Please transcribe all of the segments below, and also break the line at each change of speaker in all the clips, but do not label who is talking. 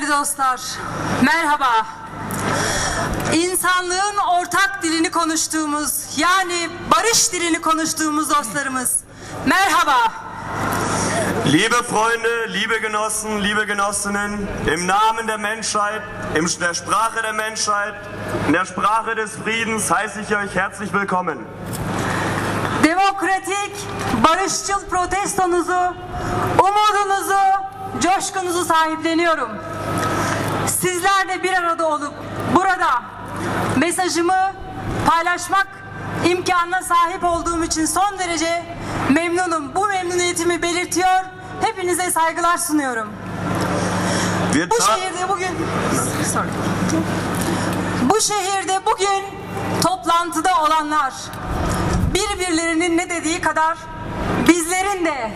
Değerli dostlar, merhaba. İnsanlığın ortak dilini konuştuğumuz, yani barış dilini konuştuğumuz dostlarımız, merhaba.
Liebe Freunde, liebe Genossen, liebe Genossinnen, im Namen der Menschheit, in der Sprache der Menschheit, in der Sprache des Friedens heiße ich euch herzlich willkommen.
Demokratik, barışçıl protestonuzu, umudunuzu, coşkunuzu sahipleniyorum. Sizlerle bir arada olup burada mesajımı paylaşmak imkanına sahip olduğum için son derece memnunum. Bu memnuniyetimi belirtiyor. Hepinize saygılar sunuyorum.
Wir
Bu şehirde bugün. Bu şehirde bugün toplantıda olanlar birbirlerinin ne dediği kadar bizlerin de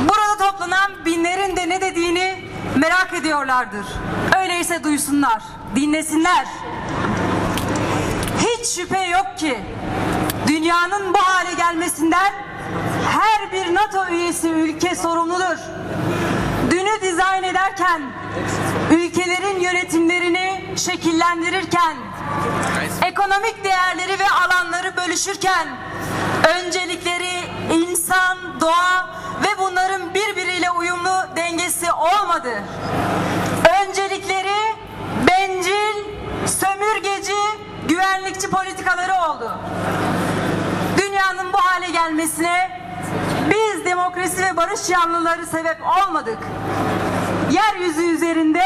burada toplanan binlerin de ne dediğini merak ediyorlardır. Öyleyse duysunlar, dinlesinler. Hiç şüphe yok ki dünyanın bu hale gelmesinden her bir NATO üyesi ülke sorumludur. Dünü dizayn ederken, ülkelerin yönetimlerini şekillendirirken, ekonomik değerleri ve alanları bölüşürken, öncelikleri insan, doğa ve bunların birbiriyle uyumlu dengesi olmadı. Öncelikleri bencil, sömürgeci, güvenlikçi politikaları oldu. Dünyanın bu hale gelmesine biz demokrasi ve barış yanlıları sebep olmadık. Yeryüzü üzerinde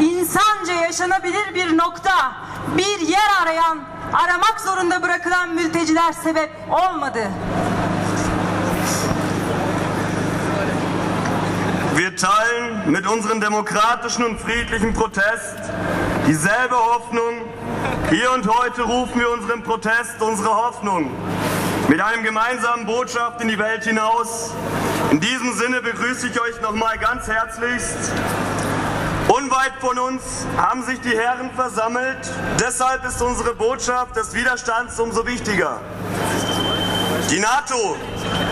insanca yaşanabilir bir nokta, bir yer arayan, aramak zorunda bırakılan mülteciler sebep olmadı.
Wir teilen mit unserem demokratischen und friedlichen Protest dieselbe Hoffnung. Hier und heute rufen wir unserem Protest unsere Hoffnung mit einem gemeinsamen Botschaft in die Welt hinaus. In diesem Sinne begrüße ich euch nochmal ganz herzlichst. Unweit von uns haben sich die Herren versammelt. Deshalb ist unsere Botschaft des Widerstands umso wichtiger. Die NATO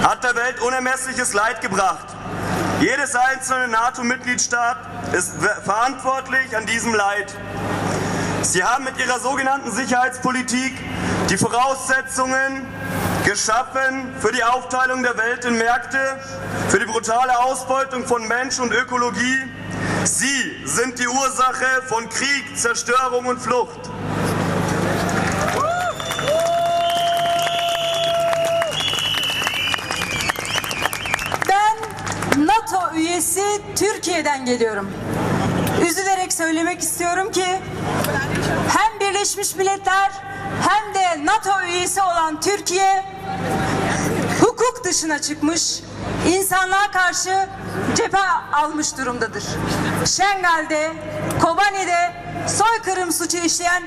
hat der Welt unermessliches Leid gebracht. Jedes einzelne NATO-Mitgliedstaat ist ver- verantwortlich an diesem Leid. Sie haben mit ihrer sogenannten Sicherheitspolitik die Voraussetzungen geschaffen für die Aufteilung der Welt in Märkte, für die brutale Ausbeutung von Mensch und Ökologie. Sie sind die Ursache von Krieg, Zerstörung und Flucht.
Türkiye'den geliyorum. Üzülerek söylemek istiyorum ki hem Birleşmiş Milletler hem de NATO üyesi olan Türkiye hukuk dışına çıkmış, insanlığa karşı cephe almış durumdadır. Şengal'de, Kobani'de soykırım suçu işleyen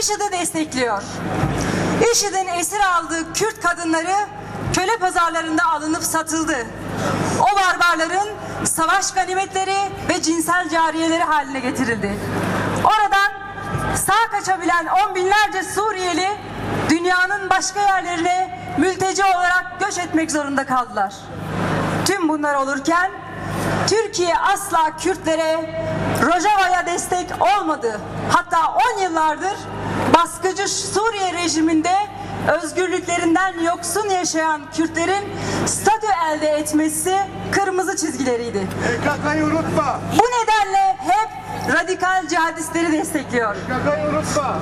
IŞİD'i destekliyor. IŞİD'in esir aldığı Kürt kadınları köle pazarlarında alınıp satıldı. O barbarların savaş ganimetleri ve cinsel cariyeleri haline getirildi. Oradan sağ kaçabilen on binlerce Suriyeli dünyanın başka yerlerine mülteci olarak göç etmek zorunda kaldılar. Tüm bunlar olurken Türkiye asla Kürtlere Rojava'ya destek olmadı. Hatta 10 yıllardır baskıcı Suriye rejiminde özgürlüklerinden yoksun yaşayan Kürtlerin statü elde etmesi kırmızı çizgileriydi.
PKK'yı unutma.
Bu nedenle hep radikal cihadistleri destekliyor.
PKK'yı unutma.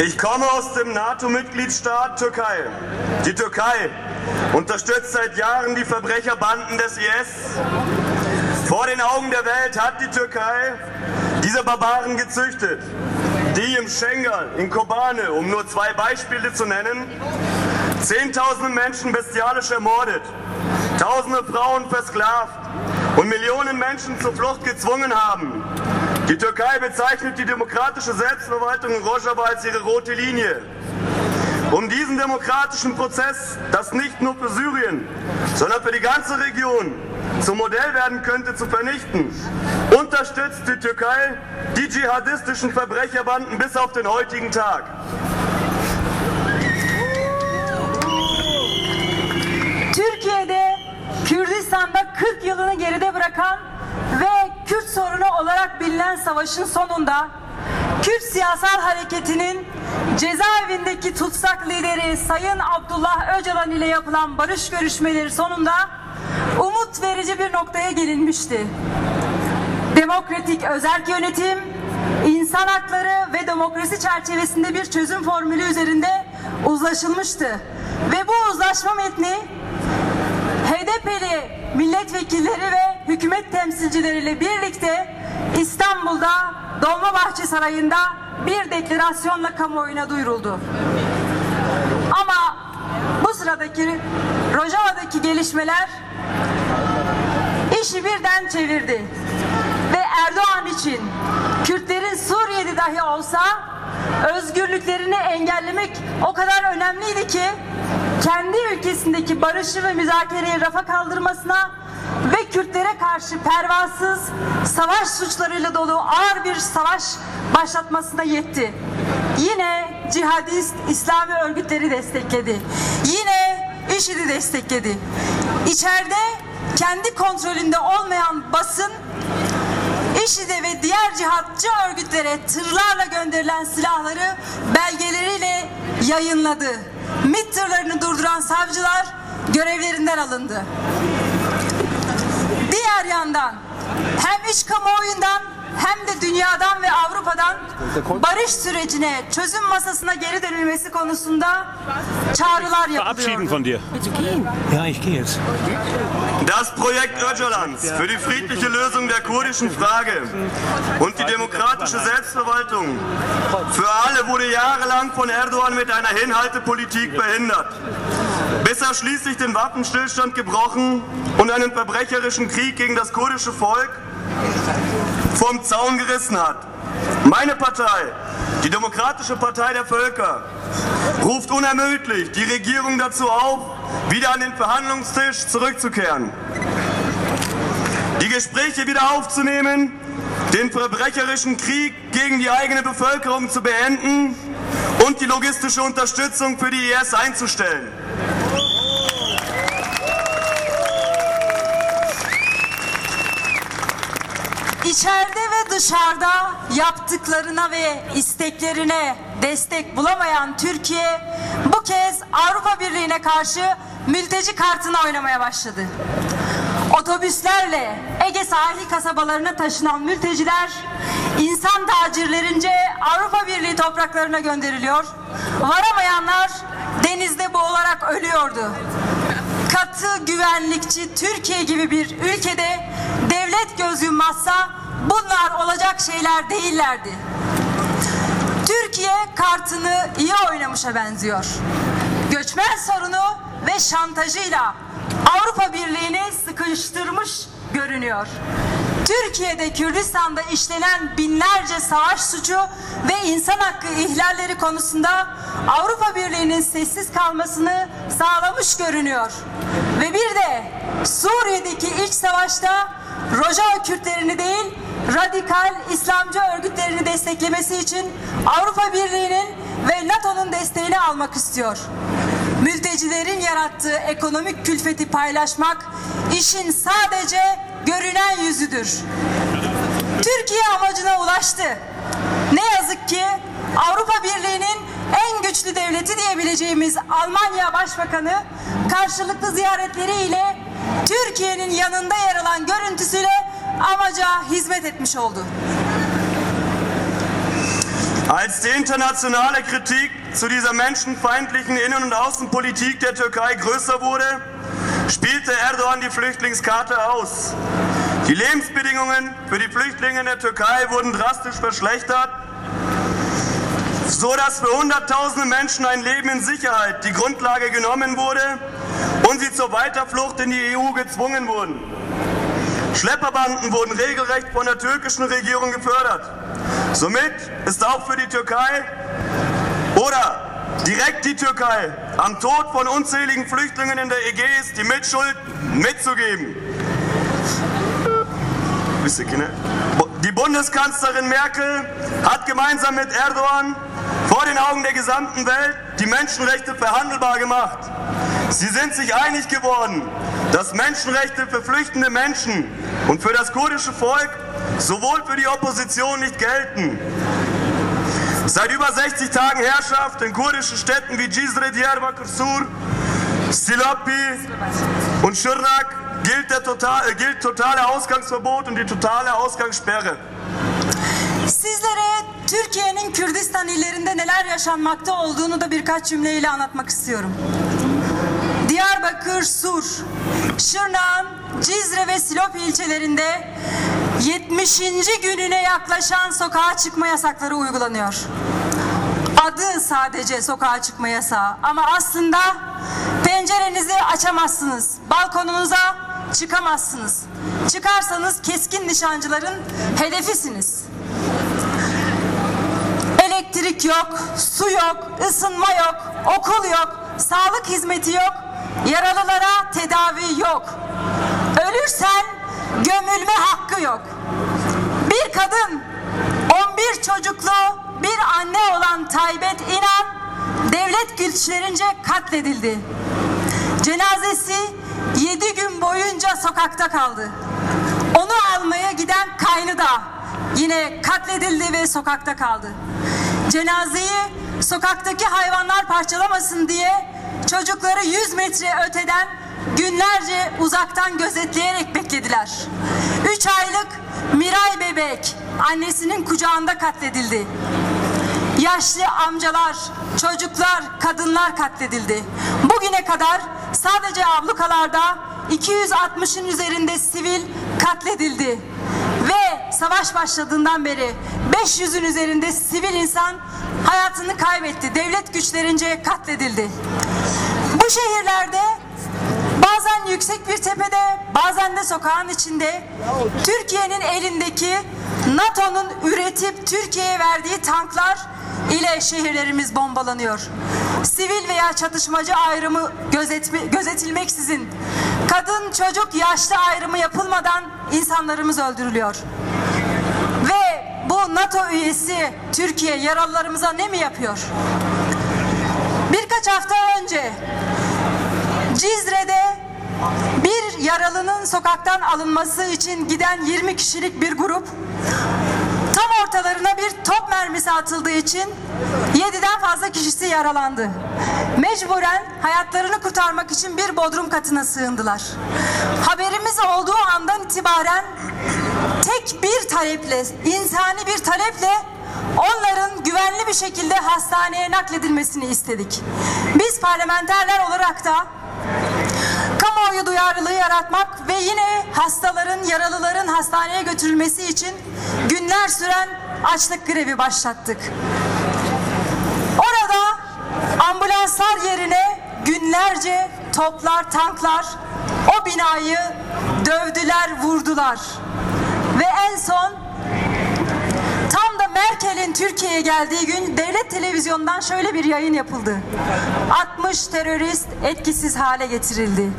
Ich komme aus dem NATO-Mitgliedstaat Türkei. Die Türkei unterstützt seit Jahren die Verbrecherbanden des IS. Vor den Augen der Welt hat die Türkei diese Barbaren gezüchtet, die im Schengal, in Kobane, um nur zwei Beispiele zu nennen, Zehntausende Menschen bestialisch ermordet, tausende Frauen versklavt und Millionen Menschen zur Flucht gezwungen haben. Die Türkei bezeichnet die demokratische Selbstverwaltung in Rojava als ihre rote Linie. Um diesen demokratischen Prozess, das nicht nur für Syrien, sondern für die ganze Region zum Modell werden könnte, zu vernichten, unterstützt die Türkei die dschihadistischen Verbrecherbanden bis auf den heutigen Tag.
Türkiye'de Kürdistan'da 40 yılını geride bırakan ve olarak bilinen savaşın sonunda Kürt siyasal hareketinin cezaevindeki tutsak lideri Sayın Abdullah Öcalan ile yapılan barış görüşmeleri sonunda umut verici bir noktaya gelinmişti. Demokratik özerk yönetim, insan hakları ve demokrasi çerçevesinde bir çözüm formülü üzerinde uzlaşılmıştı. Ve bu uzlaşma metni HDP'li milletvekilleri ve hükümet temsilcileriyle birlikte İstanbul'da Dolmabahçe Sarayı'nda bir deklarasyonla kamuoyuna duyuruldu. Ama bu sıradaki Rojava'daki gelişmeler işi birden çevirdi. İçin Kürtlerin Suriye'de dahi olsa özgürlüklerini engellemek o kadar önemliydi ki kendi ülkesindeki barışı ve müzakereyi rafa kaldırmasına ve Kürtlere karşı pervasız savaş suçlarıyla dolu ağır bir savaş başlatmasına yetti. Yine cihadist İslami örgütleri destekledi. Yine IŞİD'i destekledi. İçeride kendi kontrolünde olmayan basın IŞİD'e ve diğer cihatçı örgütlere tırlarla gönderilen silahları belgeleriyle yayınladı. MİT tırlarını durduran savcılar görevlerinden alındı. Diğer yandan hem iç kamuoyundan hem de dünyadan ve Avrupa'dan barış sürecine, çözüm masasına geri dönülmesi konusunda çağrılar
verabschieden
Das Projekt Öcalans für die friedliche Lösung der kurdischen Frage und die demokratische Selbstverwaltung für alle wurde jahrelang von Erdogan mit einer Hinhaltepolitik behindert. Bis er schließlich den Waffenstillstand gebrochen und einen verbrecherischen Krieg gegen das kurdische Volk vom Zaun gerissen hat. Meine Partei, die Demokratische Partei der Völker, ruft unermüdlich die Regierung dazu auf, wieder an den Verhandlungstisch zurückzukehren. Die Gespräche wieder aufzunehmen, den verbrecherischen Krieg gegen die eigene Bevölkerung zu beenden und die logistische Unterstützung für die IS einzustellen.
İçeride ve dışarıda yaptıklarına ve isteklerine destek bulamayan Türkiye bu kez Avrupa Birliği'ne karşı mülteci kartını oynamaya başladı. Otobüslerle Ege sahil kasabalarına taşınan mülteciler insan tacirlerince Avrupa Birliği topraklarına gönderiliyor. Varamayanlar denizde boğularak ölüyordu katı güvenlikçi Türkiye gibi bir ülkede devlet göz yummazsa bunlar olacak şeyler değillerdi. Türkiye kartını iyi oynamışa benziyor. Göçmen sorunu ve şantajıyla Avrupa Birliği'ni sıkıştırmış görünüyor. Türkiye'de Kürdistan'da işlenen binlerce savaş suçu ve insan hakkı ihlalleri konusunda Avrupa Birliği'nin sessiz kalmasını sağlamış görünüyor. Ve bir de Suriye'deki iç savaşta Rojava Kürtlerini değil radikal İslamcı örgütlerini desteklemesi için Avrupa Birliği'nin ve NATO'nun desteğini almak istiyor. Mültecilerin yarattığı ekonomik külfeti paylaşmak işin sadece görünen yüzüdür. Türkiye amacına ulaştı. Ne yazık ki Avrupa Birliği'nin en güçlü devleti diyebileceğimiz Almanya Başbakanı karşılıklı ziyaretleriyle Türkiye'nin yanında yer alan görüntüsüyle amaca hizmet etmiş oldu.
Als die internationale Kritik zu dieser menschenfeindlichen Innen- und Außenpolitik der Türkei größer wurde, spielte Erdogan die Flüchtlingskarte aus. Die Lebensbedingungen für die Flüchtlinge in der Türkei wurden drastisch verschlechtert, so dass für Hunderttausende Menschen ein Leben in Sicherheit die Grundlage genommen wurde und sie zur Weiterflucht in die EU gezwungen wurden. Schlepperbanden wurden regelrecht von der türkischen Regierung gefördert. Somit ist auch für die Türkei oder direkt die Türkei am Tod von unzähligen Flüchtlingen in der Ägäis die Mitschuld mitzugeben. Die Bundeskanzlerin Merkel hat gemeinsam mit Erdogan vor den Augen der gesamten Welt die Menschenrechte verhandelbar gemacht. Sie sind sich einig geworden, dass Menschenrechte für flüchtende Menschen und für das kurdische Volk sowohl für die Opposition nicht gelten. Seit über 60 Tagen Herrschaft in kurdischen Städten wie Cizre, Diyarbakır Sur, Silopi und Şırnak gilt, der total, äh, gilt totale Ausgangsverbot und die totale Ausgangssperre.
Sizlere Türkiye'nin Kürdistan illerinde neler yaşanmakta olduğunu da birkaç cümleyle anlatmak istiyorum. Diyarbakır, Sur, Şırnak'ın Cizre ve Silopi ilçelerinde 70. gününe yaklaşan sokağa çıkma yasakları uygulanıyor. Adı sadece sokağa çıkma yasağı ama aslında pencerenizi açamazsınız. Balkonunuza çıkamazsınız. Çıkarsanız keskin nişancıların hedefisiniz. Elektrik yok, su yok, ısınma yok, okul yok, sağlık hizmeti yok, yaralılara tedavi yok. Ölürsen gömülme hakkı yok. Bir kadın, 11 çocuklu bir anne olan Taybet İnan devlet güçlerince katledildi. Cenazesi 7 gün boyunca sokakta kaldı. Onu almaya giden kaynı da yine katledildi ve sokakta kaldı. Cenazeyi sokaktaki hayvanlar parçalamasın diye çocukları 100 metre öteden günlerce uzaktan gözetleyerek beklediler. 3 aylık Miray bebek annesinin kucağında katledildi. Yaşlı amcalar, çocuklar, kadınlar katledildi. Bugüne kadar sadece ablukalarda 260'ın üzerinde sivil katledildi. Ve savaş başladığından beri 500'ün üzerinde sivil insan hayatını kaybetti. Devlet güçlerince katledildi. Bu şehirlerde bazen yüksek bir tepede, bazen de sokağın içinde Türkiye'nin elindeki NATO'nun üretip Türkiye'ye verdiği tanklar ile şehirlerimiz bombalanıyor. Sivil veya çatışmacı ayrımı gözetme, gözetilmeksizin kadın, çocuk, yaşlı ayrımı yapılmadan insanlarımız öldürülüyor. Ve bu NATO üyesi Türkiye yaralılarımıza ne mi yapıyor? Birkaç hafta önce Cizre'de bir yaralının sokaktan alınması için giden 20 kişilik bir grup tam ortalarına bir top mermisi atıldığı için 7'den fazla kişisi yaralandı. Mecburen hayatlarını kurtarmak için bir bodrum katına sığındılar. Haberimiz olduğu andan itibaren tek bir taleple, insani bir taleple onların güvenli bir şekilde hastaneye nakledilmesini istedik. Biz parlamenterler olarak da kamuoyu duyarlılığı yaratmak ve yine hastaların, yaralıların hastaneye götürülmesi için günler süren açlık grevi başlattık. Orada ambulanslar yerine günlerce toplar, tanklar o binayı dövdüler, vurdular. Ve en son Merkel'in Türkiye'ye geldiği gün devlet televizyonundan şöyle bir yayın yapıldı. 60 terörist etkisiz hale getirildi.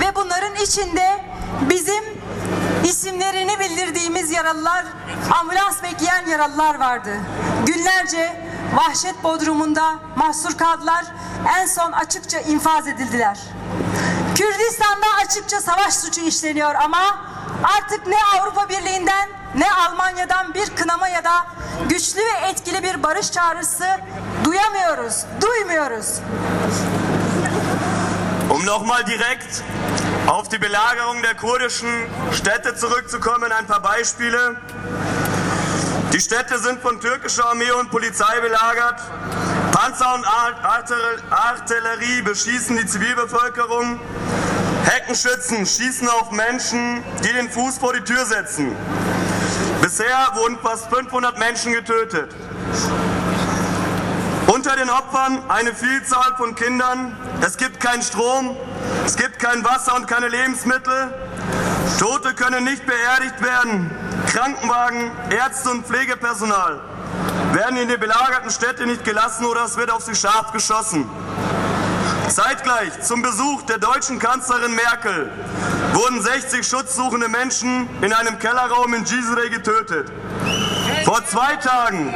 Ve bunların içinde bizim isimlerini bildirdiğimiz yaralılar, ambulans bekleyen yaralılar vardı. Günlerce vahşet bodrumunda mahsur kaldılar. En son açıkça infaz edildiler. Kürdistan'da açıkça savaş suçu işleniyor ama artık ne Avrupa Birliği'nden ne Almanya'dan bir kınama ya da güçlü ve etkili bir barış çağrısı duyamıyoruz, duymuyoruz.
Um nochmal direkt auf die Belagerung der kurdischen Städte zurückzukommen, ein paar Beispiele. Die Städte sind von türkischer Armee und Polizei belagert. Panzer und Artillerie beschießen die Zivilbevölkerung. Heckenschützen schießen auf Menschen, die den Fuß vor die Tür setzen. Bisher wurden fast 500 Menschen getötet. Unter den Opfern eine Vielzahl von Kindern. Es gibt keinen Strom, es gibt kein Wasser und keine Lebensmittel. Tote können nicht beerdigt werden. Krankenwagen, Ärzte und Pflegepersonal werden in die belagerten Städte nicht gelassen oder es wird auf sie scharf geschossen. Zeitgleich zum Besuch der deutschen Kanzlerin Merkel wurden 60 schutzsuchende Menschen in einem Kellerraum in Cisre getötet. Vor zwei Tagen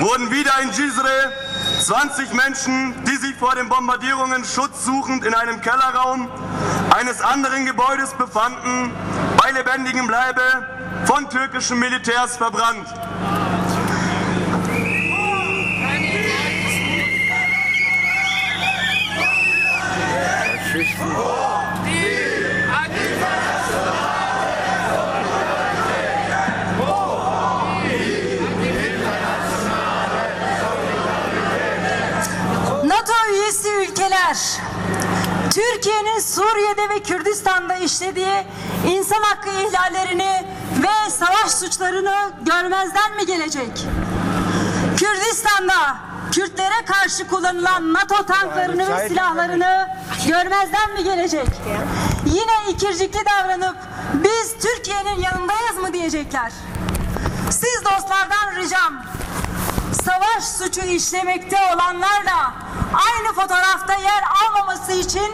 wurden wieder in Cisre 20 Menschen, die sich vor den Bombardierungen schutzsuchend in einem Kellerraum eines anderen Gebäudes befanden, bei lebendigem Leibe von türkischen Militärs verbrannt.
Üyesi ülkeler Türkiye'nin Suriye'de ve Kürdistan'da işlediği insan hakkı ihlallerini ve savaş suçlarını görmezden mi gelecek? Kürdistan'da Kürtlere karşı kullanılan NATO tanklarını ve silahlarını görmezden mi gelecek? Yine ikircikli davranıp biz Türkiye'nin yanındayız mı diyecekler? Siz dostlardan ricam savaş suçu işlemekte olanlarla aynı fotoğrafta yer almaması için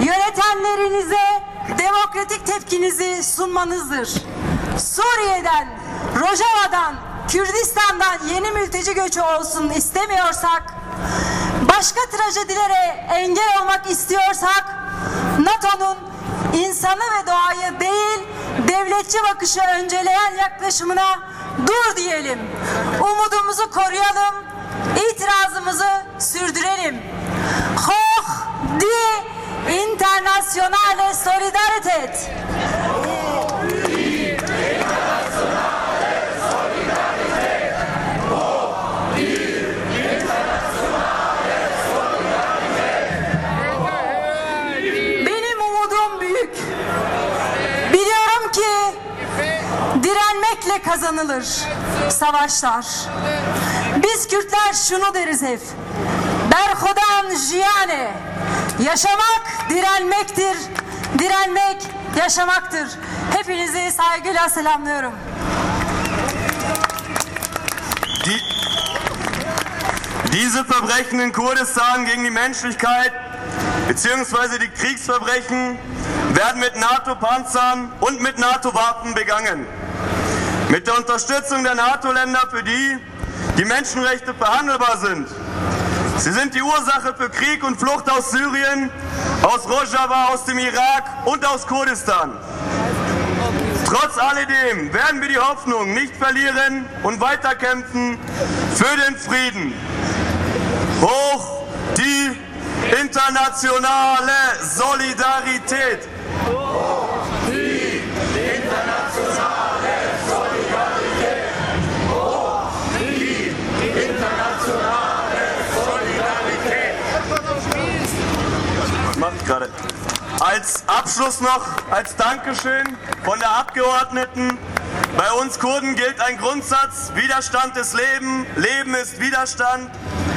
yönetenlerinize demokratik tepkinizi sunmanızdır. Suriye'den, Rojava'dan, Kürdistan'dan yeni mülteci göçü olsun istemiyorsak, başka trajedilere engel olmak istiyorsak, NATO'nun insanı ve doğayı değil, devletçi bakışı önceleyen yaklaşımına dur diyelim. Umudumuzu koruyalım, itirazımızı sürdürelim. Hoch die internationale Solidarität. Kazanılır savaşlar. Biz Kürtler şunu deriz hep. Berhodan jiyane. Yaşamak direnmektir. Direnmek yaşamaktır. Hepinizi saygıyla selamlıyorum.
Die, diese Verbrechen in Kurdistan gegen die Menschlichkeit bzw. die Kriegsverbrechen werden mit NATO-Panzern und mit NATO-Waffen begangen. Mit der Unterstützung der NATO-Länder, für die die Menschenrechte verhandelbar sind. Sie sind die Ursache für Krieg und Flucht aus Syrien, aus Rojava, aus dem Irak und aus Kurdistan. Trotz alledem werden wir die Hoffnung nicht verlieren und weiterkämpfen für den Frieden. Hoch die internationale Solidarität. Als Abschluss noch, als Dankeschön von der Abgeordneten. Bei uns Kurden gilt ein Grundsatz, Widerstand ist Leben, Leben ist Widerstand.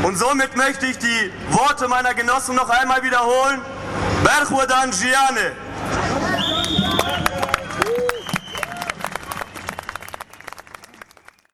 Und somit möchte ich die Worte meiner Genossen noch einmal wiederholen. Berchwadan Giane.